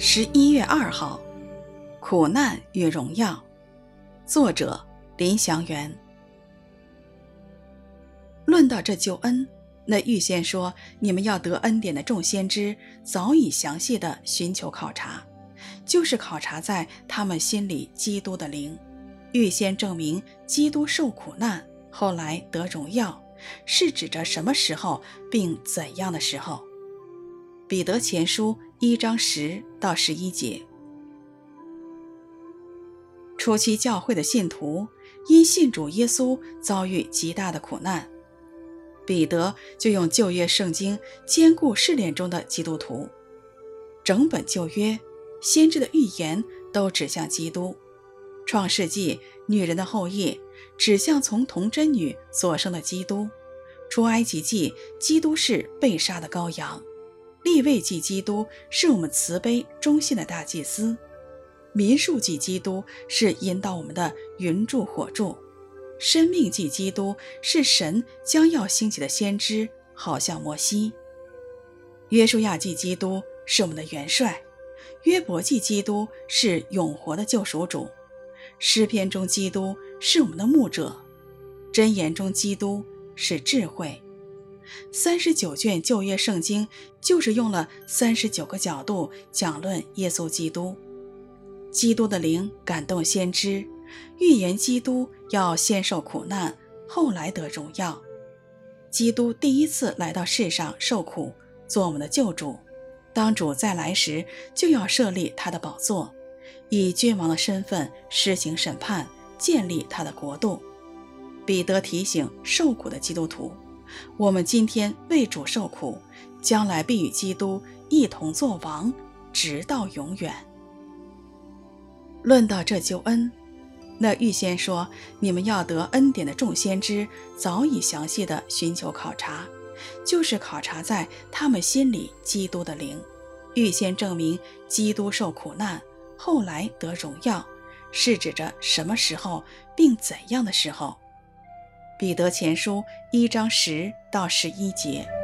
十一月二号，苦难与荣耀，作者林祥元。论到这救恩，那预先说你们要得恩典的众先知，早已详细地寻求考察，就是考察在他们心里基督的灵，预先证明基督受苦难，后来得荣耀，是指着什么时候，并怎样的时候。彼得前书一章十到十一节。初期教会的信徒因信主耶稣遭遇极大的苦难，彼得就用旧约圣经坚固试炼中的基督徒。整本旧约先知的预言都指向基督。创世纪女人的后裔指向从童贞女所生的基督。出埃及记基督是被杀的羔羊。地位记基督是我们慈悲忠信的大祭司，民数记基督是引导我们的云柱火柱，生命记基督是神将要兴起的先知，好像摩西。约书亚记基督是我们的元帅，约伯记基督是永活的救赎主，诗篇中基督是我们的牧者，箴言中基督是智慧。三十九卷旧约圣经就是用了三十九个角度讲论耶稣基督。基督的灵感动先知，预言基督要先受苦难，后来得荣耀。基督第一次来到世上受苦，做我们的救主。当主再来时，就要设立他的宝座，以君王的身份施行审判，建立他的国度。彼得提醒受苦的基督徒。我们今天为主受苦，将来必与基督一同作王，直到永远。论到这救恩，那预先说你们要得恩典的众先知，早已详细地寻求考察，就是考察在他们心里基督的灵，预先证明基督受苦难，后来得荣耀，是指着什么时候，并怎样的时候。彼得前书一章十到十一节。